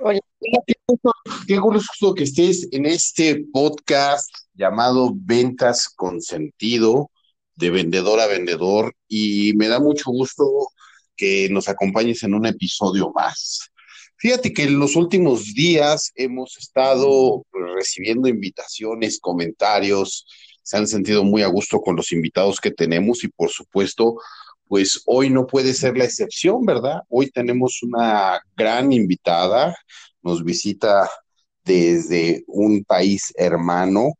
Hola. Qué gusto, que estés en este podcast llamado Ventas con Sentido, de vendedor a vendedor, y me da mucho gusto que nos acompañes en un episodio más. Fíjate que en los últimos días hemos estado recibiendo invitaciones, comentarios, se han sentido muy a gusto con los invitados que tenemos y por supuesto pues hoy no puede ser la excepción, ¿verdad? Hoy tenemos una gran invitada, nos visita desde un país hermano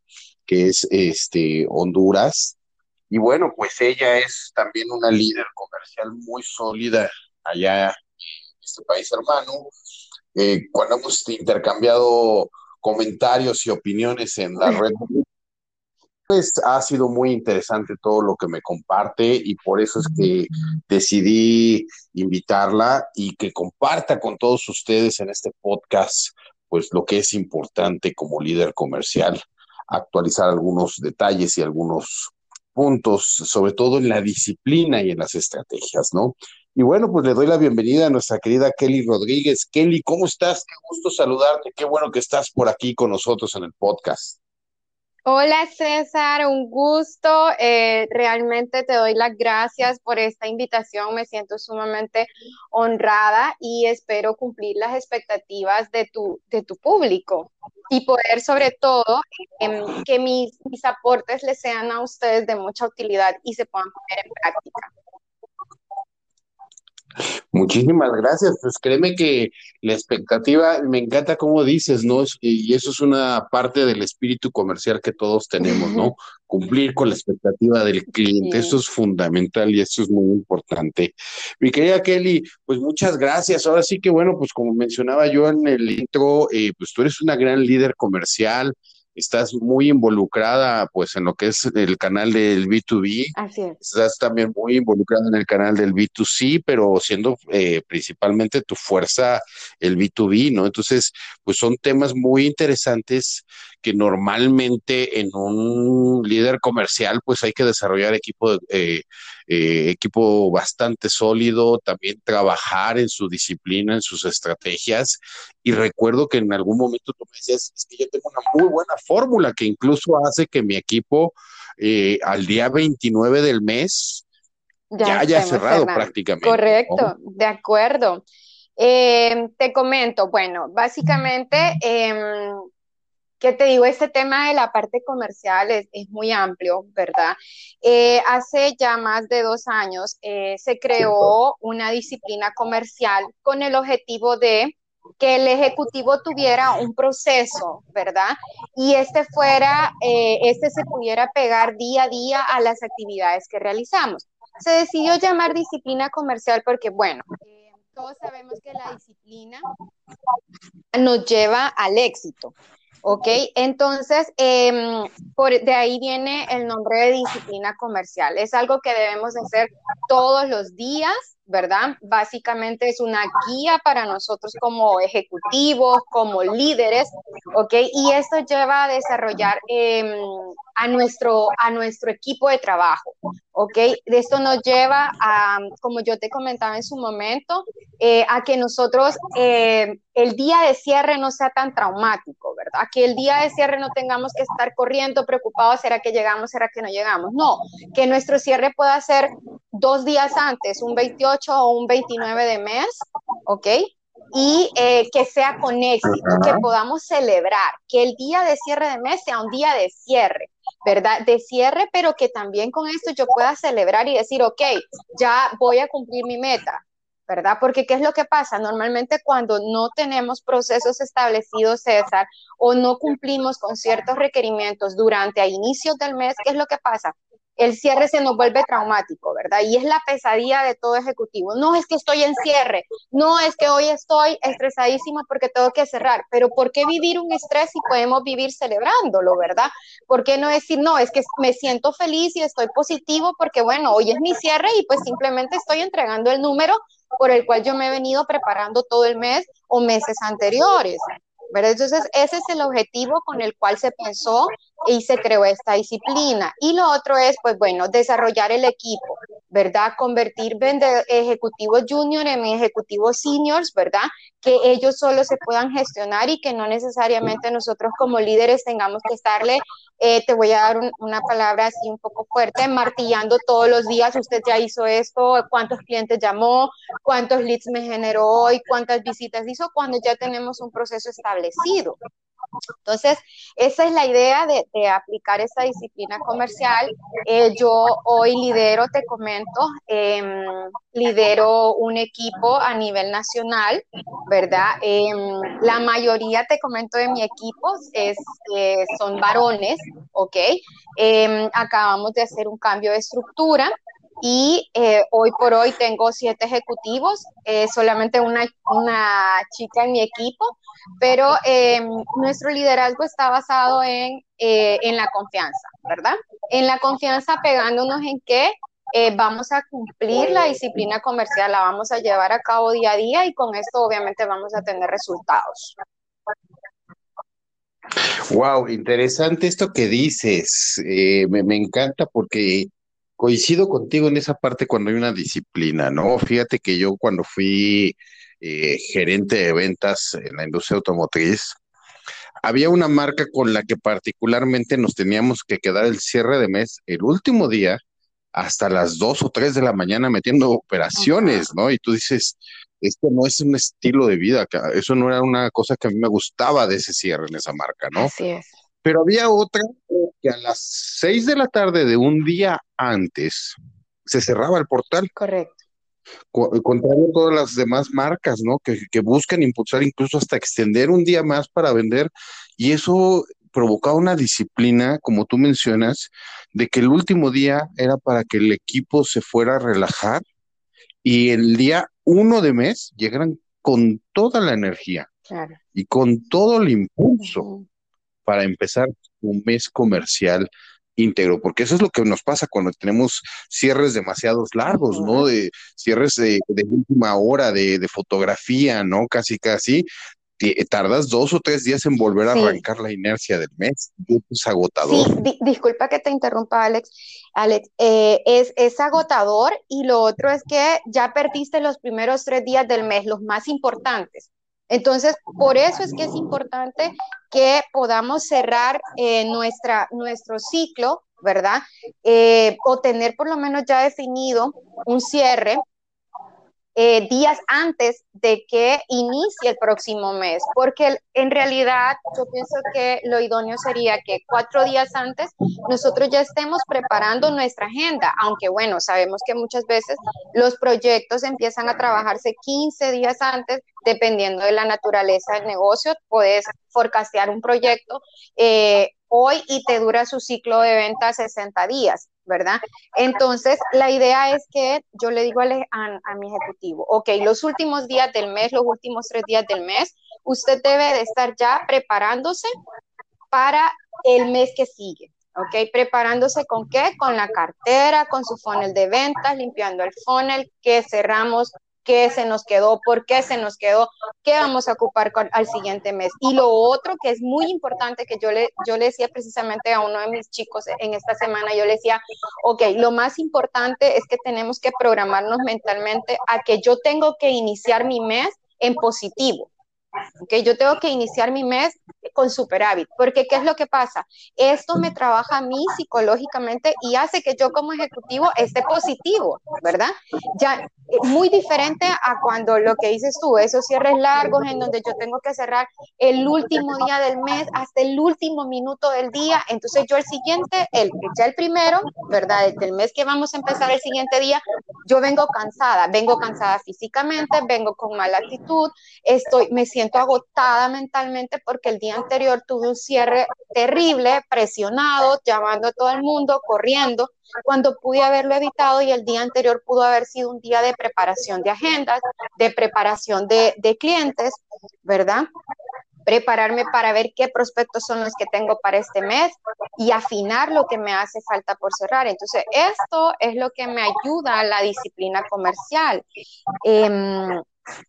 que es este Honduras. Y bueno, pues ella es también una líder comercial muy sólida allá en este país hermano. Eh, cuando hemos intercambiado comentarios y opiniones en la red pues ha sido muy interesante todo lo que me comparte y por eso es que decidí invitarla y que comparta con todos ustedes en este podcast pues lo que es importante como líder comercial, actualizar algunos detalles y algunos puntos, sobre todo en la disciplina y en las estrategias, ¿no? Y bueno, pues le doy la bienvenida a nuestra querida Kelly Rodríguez. Kelly, ¿cómo estás? Qué gusto saludarte, qué bueno que estás por aquí con nosotros en el podcast. Hola César, un gusto. Eh, realmente te doy las gracias por esta invitación. Me siento sumamente honrada y espero cumplir las expectativas de tu, de tu público y poder sobre todo em, que mis, mis aportes les sean a ustedes de mucha utilidad y se puedan poner en práctica. Muchísimas gracias. Pues créeme que la expectativa, me encanta como dices, ¿no? Y eso es una parte del espíritu comercial que todos tenemos, ¿no? Cumplir con la expectativa del cliente. Eso es fundamental y eso es muy importante. Mi querida Kelly, pues muchas gracias. Ahora sí que, bueno, pues como mencionaba yo en el intro, eh, pues tú eres una gran líder comercial estás muy involucrada pues en lo que es el canal del B2B. Así es. Estás también muy involucrada en el canal del B2C, pero siendo eh, principalmente tu fuerza el B2B, ¿no? Entonces, pues son temas muy interesantes que normalmente en un líder comercial pues hay que desarrollar equipo, eh, eh, equipo bastante sólido, también trabajar en su disciplina, en sus estrategias. Y recuerdo que en algún momento tú me decías, es que yo tengo una muy buena fórmula que incluso hace que mi equipo eh, al día 29 del mes ya, haya cerrado prácticamente. Correcto, de acuerdo. te comento, bueno, básicamente em, ¿Qué te digo? Este tema de la parte comercial es, muy amplio, ¿verdad? Eh, hace ya más de dos años eh, se creó una disciplina comercial con el objetivo de que el ejecutivo tuviera un proceso, ¿verdad? Y este fuera, eh, este se pudiera pegar día a día a las actividades que realizamos. Se decidió llamar disciplina comercial porque, bueno, todos sabemos que la disciplina nos lleva al éxito. ¿Ok? Entonces, em, por, de ahí viene el nombre de disciplina comercial. Es algo que debemos hacer todos los días, ¿verdad? Básicamente es una guía para nosotros como ejecutivos, como líderes, ¿ok? Y esto lleva a desarrollar em, a, nuestro, a nuestro equipo de trabajo, ¿ok? Esto nos lleva a, como yo te comentaba en su momento, eh, a que nosotros eh, el día de cierre no sea tan traumático, ¿verdad? Que el día de cierre no tengamos que estar corriendo preocupados, ¿será que llegamos, será que no llegamos? No, que nuestro cierre pueda ser dos días antes, un 28 o un 29 de mes, ¿ok? y eh, que sea con éxito, que podamos celebrar, que el día de cierre de mes sea un día de cierre, ¿verdad? De cierre, pero que también con esto yo pueda celebrar y decir, ok, ya voy a cumplir mi meta, ¿verdad? Porque ¿qué es lo que pasa? Normalmente cuando no tenemos procesos establecidos, César, o no cumplimos con ciertos requerimientos durante a inicios del mes, ¿qué es lo que pasa? El cierre se nos vuelve traumático, ¿verdad? Y es la pesadilla de todo ejecutivo. No es que estoy en cierre, no es que hoy estoy estresadísima porque tengo que cerrar, pero ¿por qué vivir un estrés si podemos vivir celebrándolo, ¿verdad? ¿Por qué no decir, no, es que me siento feliz y estoy positivo porque, bueno, hoy es mi cierre y pues simplemente estoy entregando el número por el cual yo me he venido preparando todo el mes o meses anteriores. Entonces, ese es el objetivo con el cual se pensó y se creó esta disciplina. Y lo otro es, pues bueno, desarrollar el equipo. ¿Verdad? Convertir ejecutivos junior en ejecutivos seniors, ¿verdad? Que ellos solo se puedan gestionar y que no necesariamente nosotros como líderes tengamos que estarle, eh, te voy a dar una palabra así un poco fuerte, martillando todos los días, usted ya hizo esto, cuántos clientes llamó, cuántos leads me generó hoy, cuántas visitas hizo, cuando ya tenemos un proceso establecido. Entonces, esa es la idea de, aplicar esa disciplina comercial. Eh, yo hoy lidero, te comento, em, lidero un equipo a nivel nacional, ¿verdad? Em, la mayoría, te comento, de mi equipo es, eh, son varones, ¿ok? Em, acabamos de hacer un cambio de estructura y eh, hoy por hoy tengo siete ejecutivos, solamente una, una chica en mi equipo, pero em, nuestro liderazgo está basado en, eh, en la confianza, ¿verdad? En la confianza pegándonos en que eh, vamos a cumplir la disciplina comercial, la vamos a llevar a cabo día a día y con esto obviamente vamos a tener resultados. Wow, interesante esto que dices. Eh, me, me, encanta porque coincido contigo en esa parte cuando hay una disciplina, ¿no? Fíjate que yo cuando fui eh, gerente de ventas en la industria automotriz, había una marca con la que particularmente nos teníamos que quedar el cierre de mes, el último día, hasta las dos o tres de la mañana metiendo operaciones, ¿no? Y tú dices, esto no es un estilo de vida, eso no era una cosa que a mí me gustaba de ese cierre en esa marca, ¿no? Así es. Pero había otra que a las seis de la tarde de un día antes se cerraba el portal. Correcto. Contrario a todas las demás marcas, ¿no? Que, que, buscan impulsar incluso hasta extender un día más para vender. Y eso provocaba una disciplina, como tú mencionas, de que el último día era para que el equipo se fuera a relajar y el día uno de mes llegaran con toda la energía y con todo el impulso para empezar un mes comercial íntegro, porque eso es lo que nos pasa cuando tenemos cierres demasiados largos, ¿no? De cierres de, última hora, de, fotografía, ¿no? Casi, casi. Tardas dos o tres días en volver a arrancar la inercia del mes. Es agotador. disculpa que te interrumpa, Alex. Alex, eh, es, es agotador y lo otro es que ya perdiste los primeros tres días del mes, los más importantes. Entonces, por eso es que es importante que podamos cerrar eh, nuestra, nuestro ciclo, ¿verdad? Eh, o tener por lo menos ya definido un cierre eh, días antes de que inicie el próximo mes, porque en realidad yo pienso que lo idóneo sería que cuatro días antes nosotros ya estemos preparando nuestra agenda, aunque bueno, sabemos que muchas veces los proyectos empiezan a trabajarse 15 días antes, dependiendo de la naturaleza del negocio, puedes forecastear un proyecto eh, hoy y te dura su ciclo de venta 60 días. ¿Verdad? Entonces, la idea es que yo le digo a, mi ejecutivo, ok, los últimos días del mes, los últimos tres días del mes, usted debe de estar ya preparándose para el mes que sigue. ¿ok? Preparándose con qué? Con la cartera, con su funnel de ventas, limpiando el funnel que cerramos qué se nos quedó, por qué se nos quedó, qué vamos a ocupar al siguiente mes. Y lo otro que es muy importante que yo le, yo le decía precisamente a uno de mis chicos en esta semana, yo le decía, ok, lo más importante es que tenemos que programarnos mentalmente a que yo tengo que iniciar mi mes en positivo. Okay, yo tengo que iniciar mi mes con superávit, porque ¿qué es lo que pasa? Esto me trabaja a mí psicológicamente y hace que yo como ejecutivo esté positivo, ¿verdad? Ya eh, muy diferente a cuando lo que dices tú, esos cierres largos en donde yo tengo que cerrar el último día del mes hasta el último minuto del día, entonces yo el siguiente, el ya el primero, ¿verdad? Del mes que vamos a empezar el siguiente día, yo vengo cansada, vengo cansada físicamente, vengo con mala actitud, estoy me siento agotada mentalmente porque el día anterior tuve un cierre terrible, presionado, llamando a todo el mundo, corriendo, cuando pude haberlo evitado y el día anterior pudo haber sido un día de preparación de agendas, de preparación de, de clientes, ¿verdad? prepararme para ver qué prospectos son los que tengo para este mes y afinar lo que me hace falta por cerrar. Entonces, esto es lo que me ayuda a la disciplina comercial. Eh,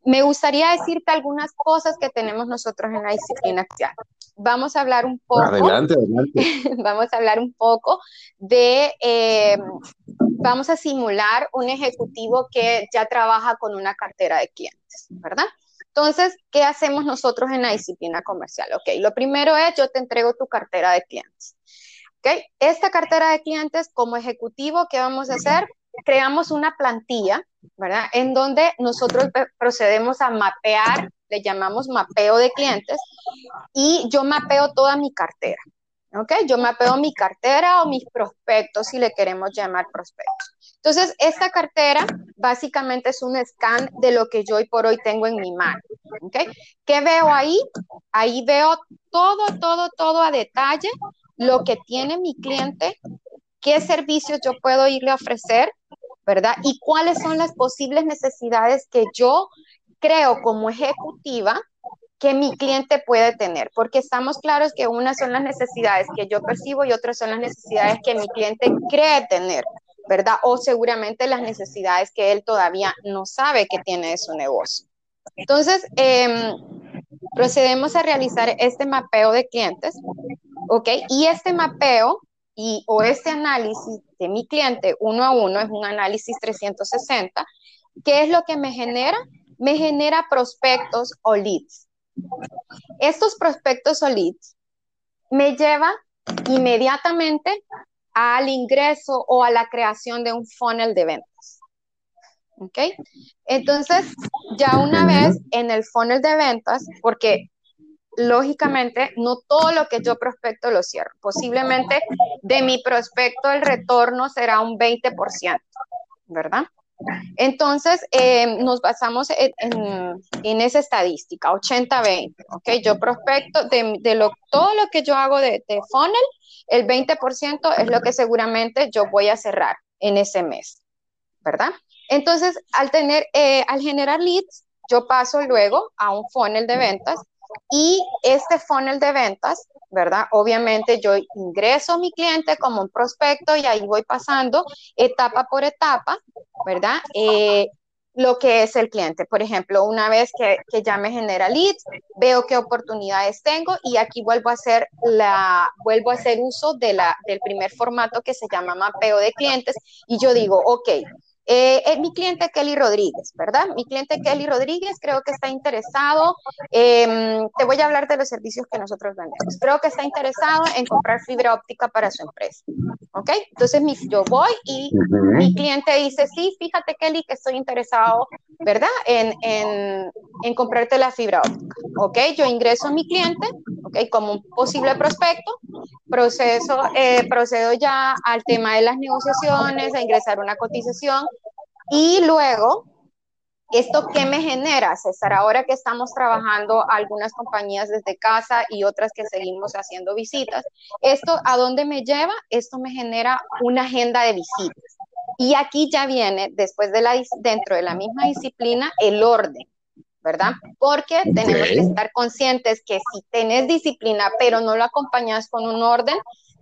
me gustaría decirte algunas cosas que tenemos nosotros en la disciplina acción. Vamos a hablar un poco. Adelante, adelante. vamos a hablar un poco de. Eh, vamos a simular un ejecutivo que ya trabaja con una cartera de clientes, ¿verdad? Entonces, ¿qué hacemos nosotros en la disciplina comercial? Ok, lo primero es yo te entrego tu cartera de clientes. Ok, esta cartera de clientes como ejecutivo, ¿qué vamos a hacer? Creamos una plantilla, ¿verdad? En donde nosotros procedemos a mapear, le llamamos mapeo de clientes, y yo mapeo toda mi cartera. ¿ok? Yo mapeo mi cartera o mis prospectos, si le queremos llamar prospectos. Entonces, esta cartera básicamente es un scan de lo que yo hoy por hoy tengo en mi mano. ¿ok? ¿Qué veo ahí? Ahí veo todo, todo, todo a detalle, lo que tiene mi cliente, qué servicios yo puedo irle a ofrecer, ¿verdad? Y cuáles son las posibles necesidades que yo creo como ejecutiva que mi cliente puede tener, porque estamos claros que unas son las necesidades que yo percibo y otras son las necesidades que mi cliente cree tener, ¿verdad? O seguramente las necesidades que él todavía no sabe que tiene de su negocio. Entonces, em, procedemos a realizar este mapeo de clientes, ¿ok? Y este mapeo y, o este análisis de mi cliente uno a uno es un análisis 360. ¿Qué es lo que me genera? Me genera prospectos o leads. Estos prospectos o leads me lleva inmediatamente al ingreso o a la creación de un funnel de ventas. ¿Ok? Entonces, ya una vez en el funnel de ventas, porque lógicamente no todo lo que yo prospecto lo cierro. Posiblemente de mi prospecto el retorno será un 20%, ¿verdad? Entonces, eh, nos basamos en, esa estadística, 80-20, ¿ok? Yo prospecto de, lo, todo lo que yo hago de, funnel, el 20% es lo que seguramente yo voy a cerrar en ese mes, ¿verdad? Entonces, al tener, eh, al generar leads, yo paso luego a un funnel de ventas y este funnel de ventas, ¿verdad? Obviamente yo ingreso a mi cliente como un prospecto y ahí voy pasando etapa por etapa, ¿verdad? Eh, lo que es el cliente. Por ejemplo, una vez que, que, ya me genera leads, veo qué oportunidades tengo y aquí vuelvo a hacer la, vuelvo a hacer uso de la, del primer formato que se llama mapeo de clientes y yo digo, ok, eh, es mi cliente Kelly Rodríguez, ¿verdad? Mi cliente Kelly Rodríguez creo que está interesado, em, te voy a hablar de los servicios que nosotros vendemos. Creo que está interesado en comprar fibra óptica para su empresa, ¿ok? Entonces mi, yo voy y mi cliente dice, sí, fíjate Kelly que estoy interesado, ¿verdad? En, en, en comprarte la fibra óptica, ¿ok? Yo ingreso a mi cliente, ¿ok? Como un posible prospecto, proceso, eh, procedo ya al tema de las negociaciones, a ingresar una cotización y luego, ¿esto qué me genera, César? Ahora que estamos trabajando algunas compañías desde casa y otras que seguimos haciendo visitas, ¿esto a dónde me lleva? Esto me genera una agenda de visitas. Y aquí ya viene, después de la, dentro de la misma disciplina, el orden. ¿verdad? Porque tenemos que estar conscientes que si tenés disciplina, pero no lo acompañas con un orden,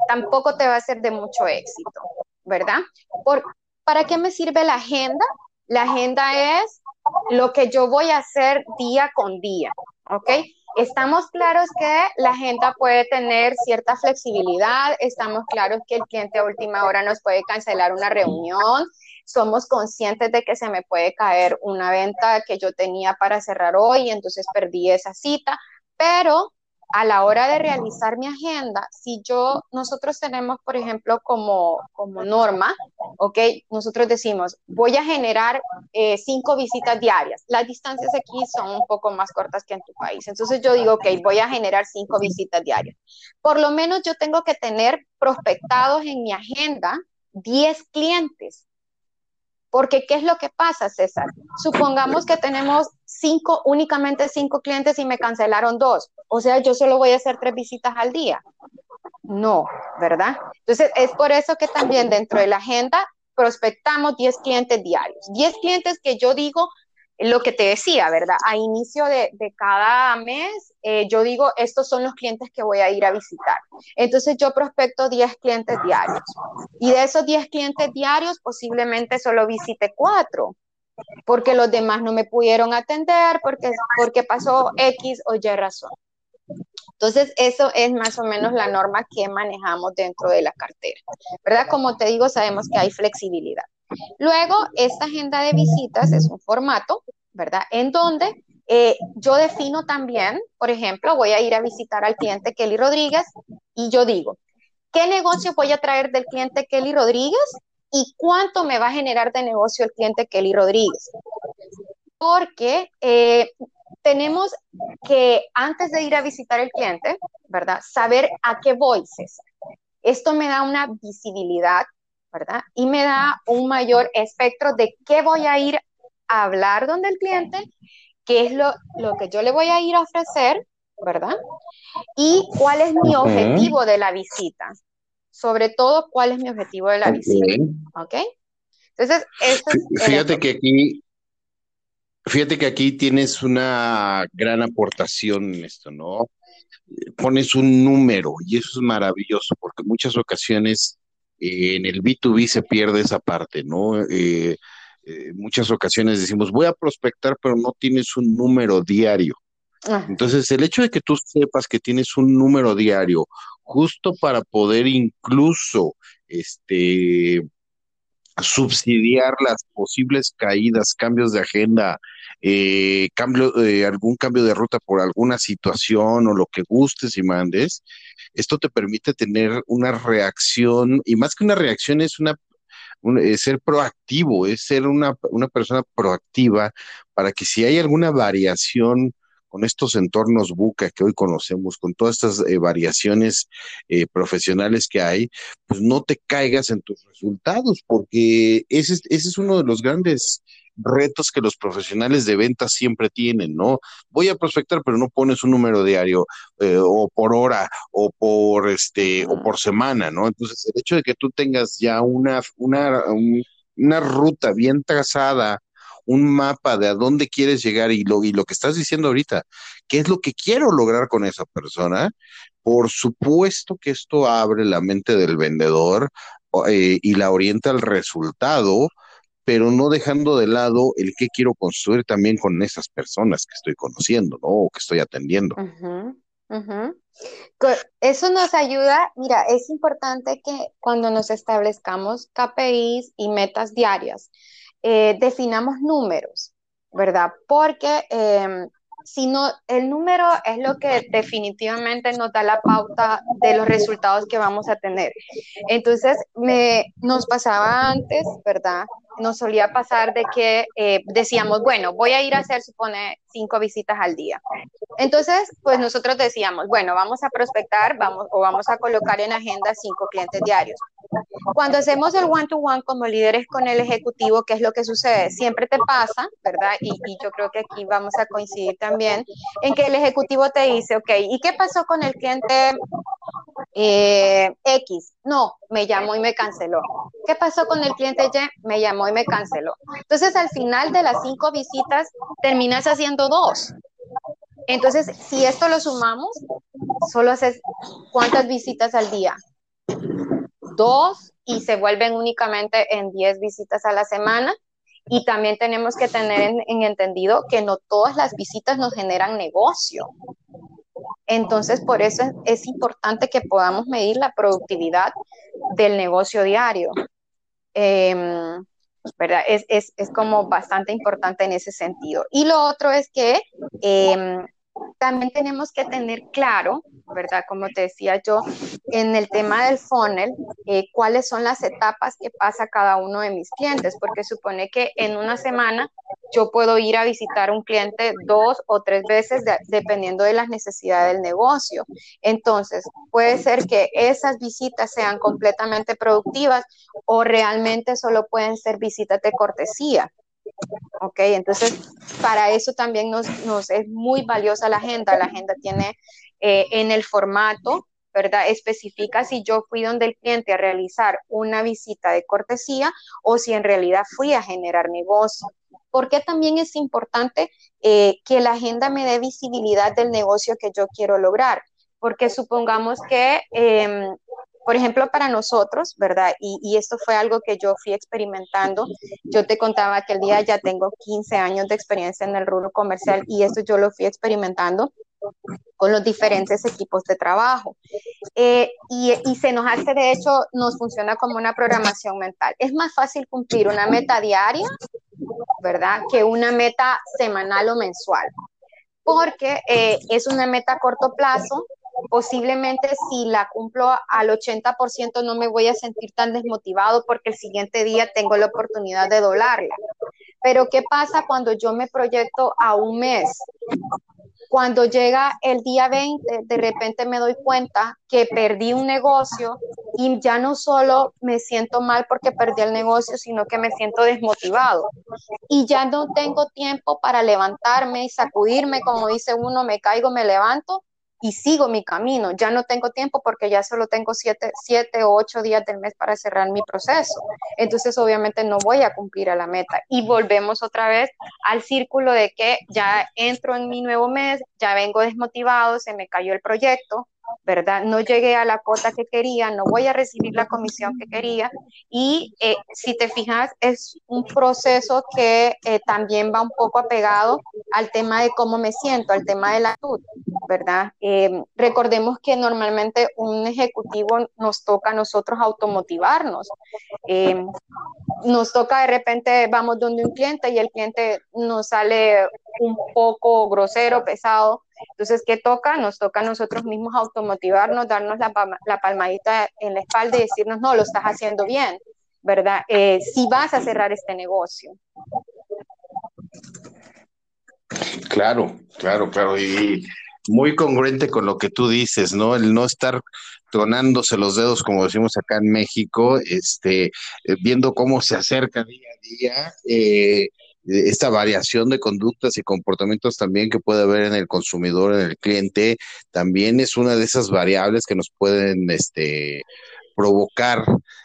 tampoco te va a ser de mucho éxito, ¿verdad? Por, ¿Para qué me sirve la agenda? La agenda es lo que yo voy a hacer día con día, ¿ok? Estamos claros que la agenda puede tener cierta flexibilidad, estamos claros que el cliente a última hora nos puede cancelar una reunión, somos conscientes de que se me puede caer una venta que yo tenía para cerrar hoy, entonces perdí esa cita, pero a la hora de realizar mi agenda, si yo, nosotros tenemos, por ejemplo, como, como norma, ¿ok? Nosotros decimos, voy a generar eh, cinco visitas diarias. Las distancias aquí son un poco más cortas que en tu país. Entonces yo digo, ok, voy a generar cinco visitas diarias. Por lo menos yo tengo que tener prospectados en mi agenda 10 clientes porque, ¿qué es lo que pasa, César? Supongamos que tenemos cinco, únicamente cinco clientes y me cancelaron dos. O sea, yo solo voy a hacer tres visitas al día. No, ¿verdad? Entonces, es por eso que también dentro de la agenda prospectamos 10 clientes diarios. 10 clientes que yo digo, lo que te decía, ¿verdad? A inicio de, cada mes, eh, yo digo, estos son los clientes que voy a ir a visitar. Entonces yo prospecto 10 clientes diarios. Y de esos 10 clientes diarios, posiblemente solo visite 4. Porque los demás no me pudieron atender, porque, porque pasó X o Y razón. Entonces, eso es más o menos la norma que manejamos dentro de la cartera, ¿verdad? Como te digo, sabemos que hay flexibilidad. Luego, esta agenda de visitas es un formato, ¿verdad? En donde eh, yo defino también, por ejemplo, voy a ir a visitar al cliente Kelly Rodríguez y yo digo, ¿qué negocio voy a traer del cliente Kelly Rodríguez y cuánto me va a generar de negocio el cliente Kelly Rodríguez? Porque eh, tenemos que, antes de ir a visitar el cliente, ¿verdad? Saber a qué voy, César. Esto me da una visibilidad, ¿verdad? Y me da un mayor espectro de qué voy a ir a hablar donde el cliente qué es lo, lo que yo le voy a ir a ofrecer, ¿verdad? Y cuál es mi objetivo de la visita. Sobre todo, cuál es mi objetivo de la visita. ¿Ok? Entonces, fíjate que aquí, fíjate que aquí tienes una gran aportación en esto, ¿no? Pones un número y eso es maravilloso porque en muchas ocasiones eh, en el B2B se pierde esa parte, ¿no? Eh, eh, muchas ocasiones decimos, voy a prospectar, pero no tienes un número diario. Entonces, el hecho de que tú sepas que tienes un número diario, justo para poder incluso este, subsidiar las posibles caídas, cambios de agenda, eh, cambio, eh, algún cambio de ruta por alguna situación o lo que gustes y mandes, esto te permite tener una reacción, y más que una reacción, es una es ser proactivo, es ser una, persona proactiva para que si hay alguna variación con estos entornos buca que hoy conocemos, con todas estas eh, variaciones eh, profesionales que hay, pues no te caigas en tus resultados, porque ese, ese es uno de los grandes retos que los profesionales de ventas siempre tienen, ¿no? Voy a prospectar, pero no pones un número diario eh, o por hora o por este o por semana, ¿no? Entonces, el hecho de que tú tengas ya una, una, una ruta bien trazada, un mapa de a dónde quieres llegar y lo, y lo que estás diciendo ahorita, qué es lo que quiero lograr con esa persona, por supuesto que esto abre la mente del vendedor eh, y la orienta al resultado, pero no dejando de lado el que quiero construir también con esas personas que estoy conociendo, ¿no? O que estoy atendiendo. Eso nos ayuda, mira, es importante que cuando nos establezcamos KPIs y metas diarias, eh, definamos números, ¿verdad? Porque em, sino el número es lo que definitivamente nos da la pauta de los resultados que vamos a tener. Entonces, me, nos pasaba antes, ¿verdad? Nos solía pasar de que eh, decíamos, bueno, voy a ir a hacer, supone, cinco visitas al día. Entonces, pues nosotros decíamos, bueno, vamos a prospectar, vamos o vamos a colocar en agenda cinco clientes diarios. Cuando hacemos el one-to-one como líderes con el ejecutivo, ¿qué es lo que sucede? Siempre te pasa, ¿verdad? Y, yo creo que aquí vamos a coincidir también en que el ejecutivo te dice, ok, ¿y qué pasó con el cliente eh, X? No, me llamó y me canceló. ¿Qué pasó con el cliente Y? Me llamó y me canceló. Entonces, al final de las cinco visitas, terminas haciendo dos. Entonces, si esto lo sumamos, solo haces cuántas visitas al día? dos y se vuelven únicamente en 10 visitas a la semana. Y también tenemos que tener en, entendido que no todas las visitas nos generan negocio. Entonces, por eso es, importante que podamos medir la productividad del negocio diario. Em. Es, es, es, como bastante importante en ese sentido. Y lo otro es que em, también tenemos que tener claro, ¿verdad? Como te decía yo, en el tema del funnel, eh, cuáles son las etapas que pasa cada uno de mis clientes, porque supone que en una semana yo puedo ir a visitar un cliente dos o tres veces dependiendo de las necesidades del negocio. Entonces, puede ser que esas visitas sean completamente productivas o realmente solo pueden ser visitas de cortesía. Ok, entonces para eso también nos, es muy valiosa la agenda. La agenda tiene eh, en el formato, ¿verdad? Especifica si yo fui donde el cliente a realizar una visita de cortesía o si en realidad fui a generar negocio. Porque también es importante eh, que la agenda me dé visibilidad del negocio que yo quiero lograr. Porque supongamos que em, por ejemplo, para nosotros, ¿verdad? Y, y, esto fue algo que yo fui experimentando. Yo te contaba que el día ya tengo 15 años de experiencia en el rubro comercial y esto yo lo fui experimentando con los diferentes equipos de trabajo. Eh, y, y, se nos hace, de hecho, nos funciona como una programación mental. Es más fácil cumplir una meta diaria, ¿verdad? Que una meta semanal o mensual, porque eh, es una meta a corto plazo. Posiblemente si la cumplo al 80% no me voy a sentir tan desmotivado porque el siguiente día tengo la oportunidad de doblarla. Pero ¿qué pasa cuando yo me proyecto a un mes? Cuando llega el día 20, de repente me doy cuenta que perdí un negocio y ya no solo me siento mal porque perdí el negocio, sino que me siento desmotivado. Y ya no tengo tiempo para levantarme y sacudirme, como dice uno, me caigo, me levanto y sigo mi camino. Ya no tengo tiempo porque ya solo tengo siete, siete o ocho días del mes para cerrar mi proceso. Entonces, obviamente, no voy a cumplir a la meta. Y volvemos otra vez al círculo de que ya entro en mi nuevo mes, ya vengo desmotivado, se me cayó el proyecto, ¿verdad? No llegué a la cuota que quería, no voy a recibir la comisión que quería. Y eh, si te fijas, es un proceso que eh, también va un poco apegado al tema de cómo me siento, al tema de la actitud, ¿verdad? Eh, recordemos que normalmente un ejecutivo nos toca a nosotros automotivarnos. nos toca de repente, vamos donde un cliente y el cliente nos sale un poco grosero, pesado, entonces, ¿qué toca? Nos toca a nosotros mismos automotivarnos, darnos la, palmadita en la espalda y decirnos, no, lo estás haciendo bien, ¿verdad? Eh, si vas a cerrar este negocio. Claro, claro, claro. Y muy congruente con lo que tú dices, ¿no? El no estar tronándose los dedos, como decimos acá en México, este, eh, viendo cómo se acerca día a día, eh, esta variación de conductas y comportamientos también que puede haber en el consumidor, en el cliente, también es una de esas variables que nos pueden este, provocar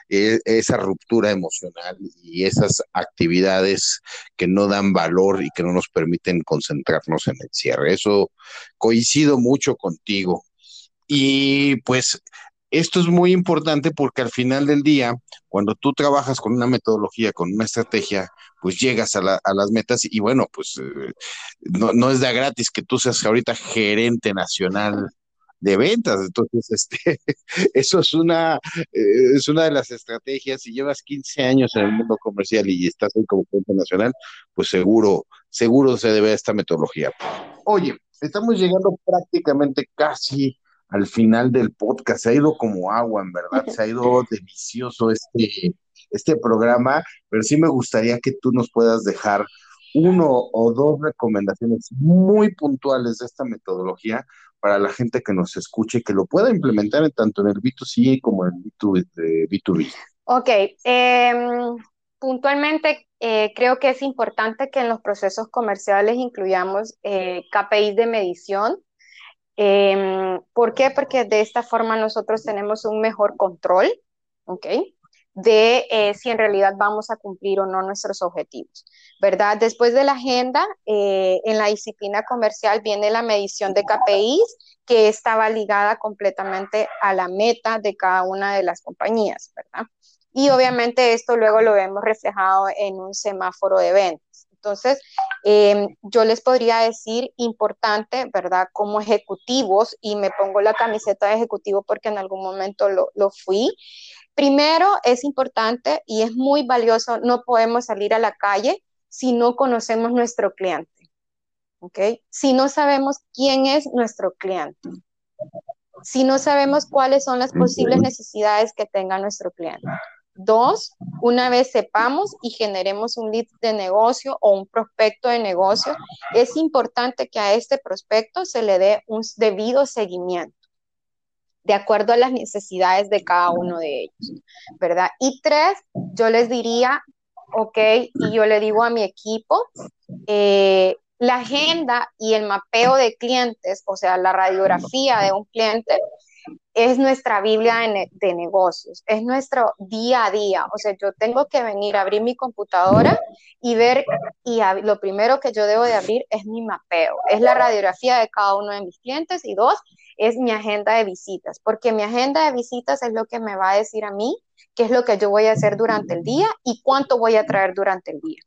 e, esa ruptura emocional y esas actividades que no dan valor y que no nos permiten concentrarnos en el cierre. Eso coincido mucho contigo. Y pues esto es muy importante porque al final del día, cuando tú trabajas con una metodología, con una estrategia, pues llegas a, las metas y bueno, pues eh, no, es de gratis que tú seas ahorita gerente nacional de ventas. Entonces, este, eso es una, eh, es una de las estrategias. Si llevas 15 años en el mundo comercial y estás ahí como gerente nacional, pues seguro, seguro se debe a esta metodología. Oye, estamos llegando prácticamente casi al final del podcast. Se ha ido como agua, en verdad. Se ha ido delicioso este, este programa, pero sí me gustaría que tú nos puedas dejar uno o dos recomendaciones muy puntuales de esta metodología para la gente que nos escuche y que lo pueda implementar tanto en el B2C como en el B2B. Ok, em, puntualmente eh, creo que es importante que en los procesos comerciales incluyamos eh, KPIs de medición Em, ¿Por qué? Porque de esta forma nosotros tenemos un mejor control, ¿ok? De eh, si en realidad vamos a cumplir o no nuestros objetivos, ¿verdad? Después de la agenda, eh, en la disciplina comercial viene la medición de KPIs, que estaba ligada completamente a la meta de cada una de las compañías, ¿verdad? Y obviamente esto luego lo vemos reflejado en un semáforo de ventas. Entonces, em, yo les podría decir importante, ¿verdad? Como ejecutivos, y me pongo la camiseta de ejecutivo porque en algún momento lo, lo fui. Primero, es importante y es muy valioso, no podemos salir a la calle si no conocemos nuestro cliente. ¿Ok? Si no sabemos quién es nuestro cliente. Si no sabemos cuáles son las posibles necesidades que tenga nuestro cliente. Dos, una vez sepamos y generemos un lead de negocio o un prospecto de negocio, es importante que a este prospecto se le dé un debido seguimiento de acuerdo a las necesidades de cada uno de ellos, ¿verdad? Y tres, yo les diría, ok, y yo le digo a mi equipo, eh, la agenda y el mapeo de clientes, o sea, la radiografía de un cliente, es nuestra Biblia de, negocios, es nuestro día a día. O sea, yo tengo que venir a abrir mi computadora y ver, y lo primero que yo debo de abrir es mi mapeo, es la radiografía de cada uno de mis clientes y dos, es mi agenda de visitas, porque mi agenda de visitas es lo que me va a decir a mí qué es lo que yo voy a hacer durante el día y cuánto voy a traer durante el día.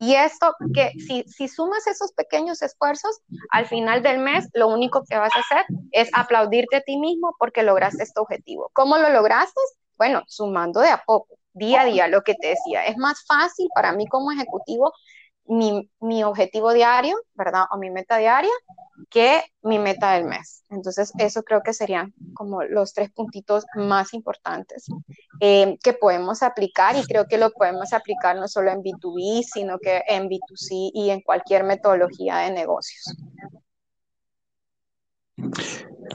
Y esto, que si, si, sumas esos pequeños esfuerzos, al final del mes lo único que vas a hacer es aplaudirte a ti mismo porque lograste este objetivo. ¿Cómo lo lograste? Bueno, sumando de a poco, día a día, lo que te decía. Es más fácil para mí como ejecutivo mi, mi, objetivo diario, ¿verdad? O mi meta diaria, que mi meta del mes. Entonces, eso creo que serían como los tres puntitos más importantes eh, que podemos aplicar y creo que lo podemos aplicar no solo en B2B, sino que en B2C y en cualquier metodología de negocios.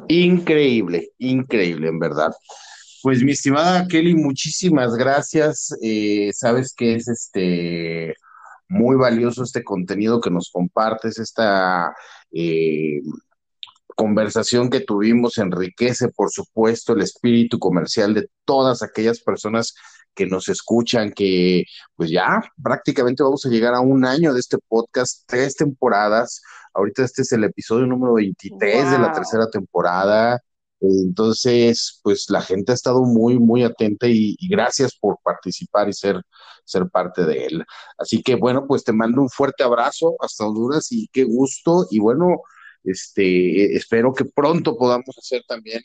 Increíble, increíble, en verdad. Pues mi estimada Kelly, muchísimas gracias. Eh, sabes que es este muy valioso este contenido que nos compartes, esta eh, conversación que tuvimos enriquece, por supuesto, el espíritu comercial de todas aquellas personas que nos escuchan, que pues ya prácticamente vamos a llegar a un año de este podcast, tres temporadas. Ahorita este es el episodio número 23 de la tercera temporada. Entonces, pues la gente ha estado muy, muy atenta y, gracias por participar y ser, ser parte de él. Así que bueno, pues te mando un fuerte abrazo hasta Honduras y qué gusto. Y bueno, este, espero que pronto podamos hacer también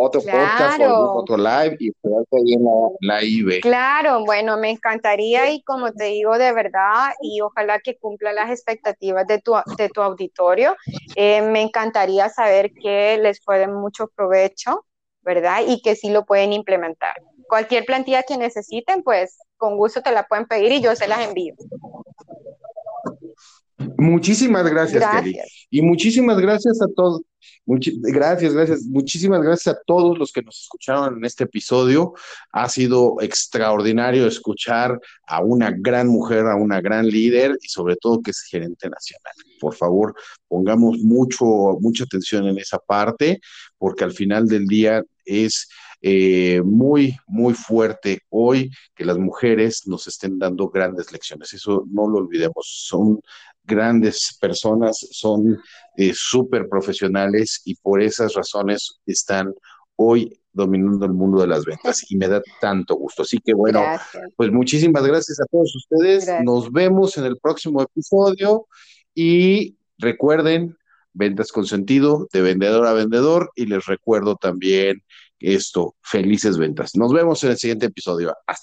otro podcast o otro live y ahí en la, IB. Claro, bueno, me encantaría y como te digo de verdad y ojalá que cumpla las expectativas de tu, de tu auditorio, eh, me encantaría saber que les fue de mucho provecho, ¿verdad? Y que sí lo pueden implementar. Cualquier plantilla que necesiten, pues con gusto te la pueden pedir y yo se las envío. Muchísimas gracias, Kelly. Y muchísimas gracias a todos. gracias, gracias. Muchísimas gracias a todos los que nos escucharon en este episodio. Ha sido extraordinario escuchar a una gran mujer, a una gran líder y sobre todo que es gerente nacional. Por favor, pongamos mucho, mucha atención en esa parte, porque al final del día es eh, muy, muy fuerte hoy que las mujeres nos estén dando grandes lecciones. Eso no lo olvidemos. Son grandes personas, son eh, súper profesionales y por esas razones están hoy dominando el mundo de las ventas y me da tanto gusto. Así que bueno, pues muchísimas gracias a todos ustedes. Nos vemos en el próximo episodio y recuerden, ventas con sentido de vendedor a vendedor y les recuerdo también esto, felices ventas. Nos vemos en el siguiente episodio. Hasta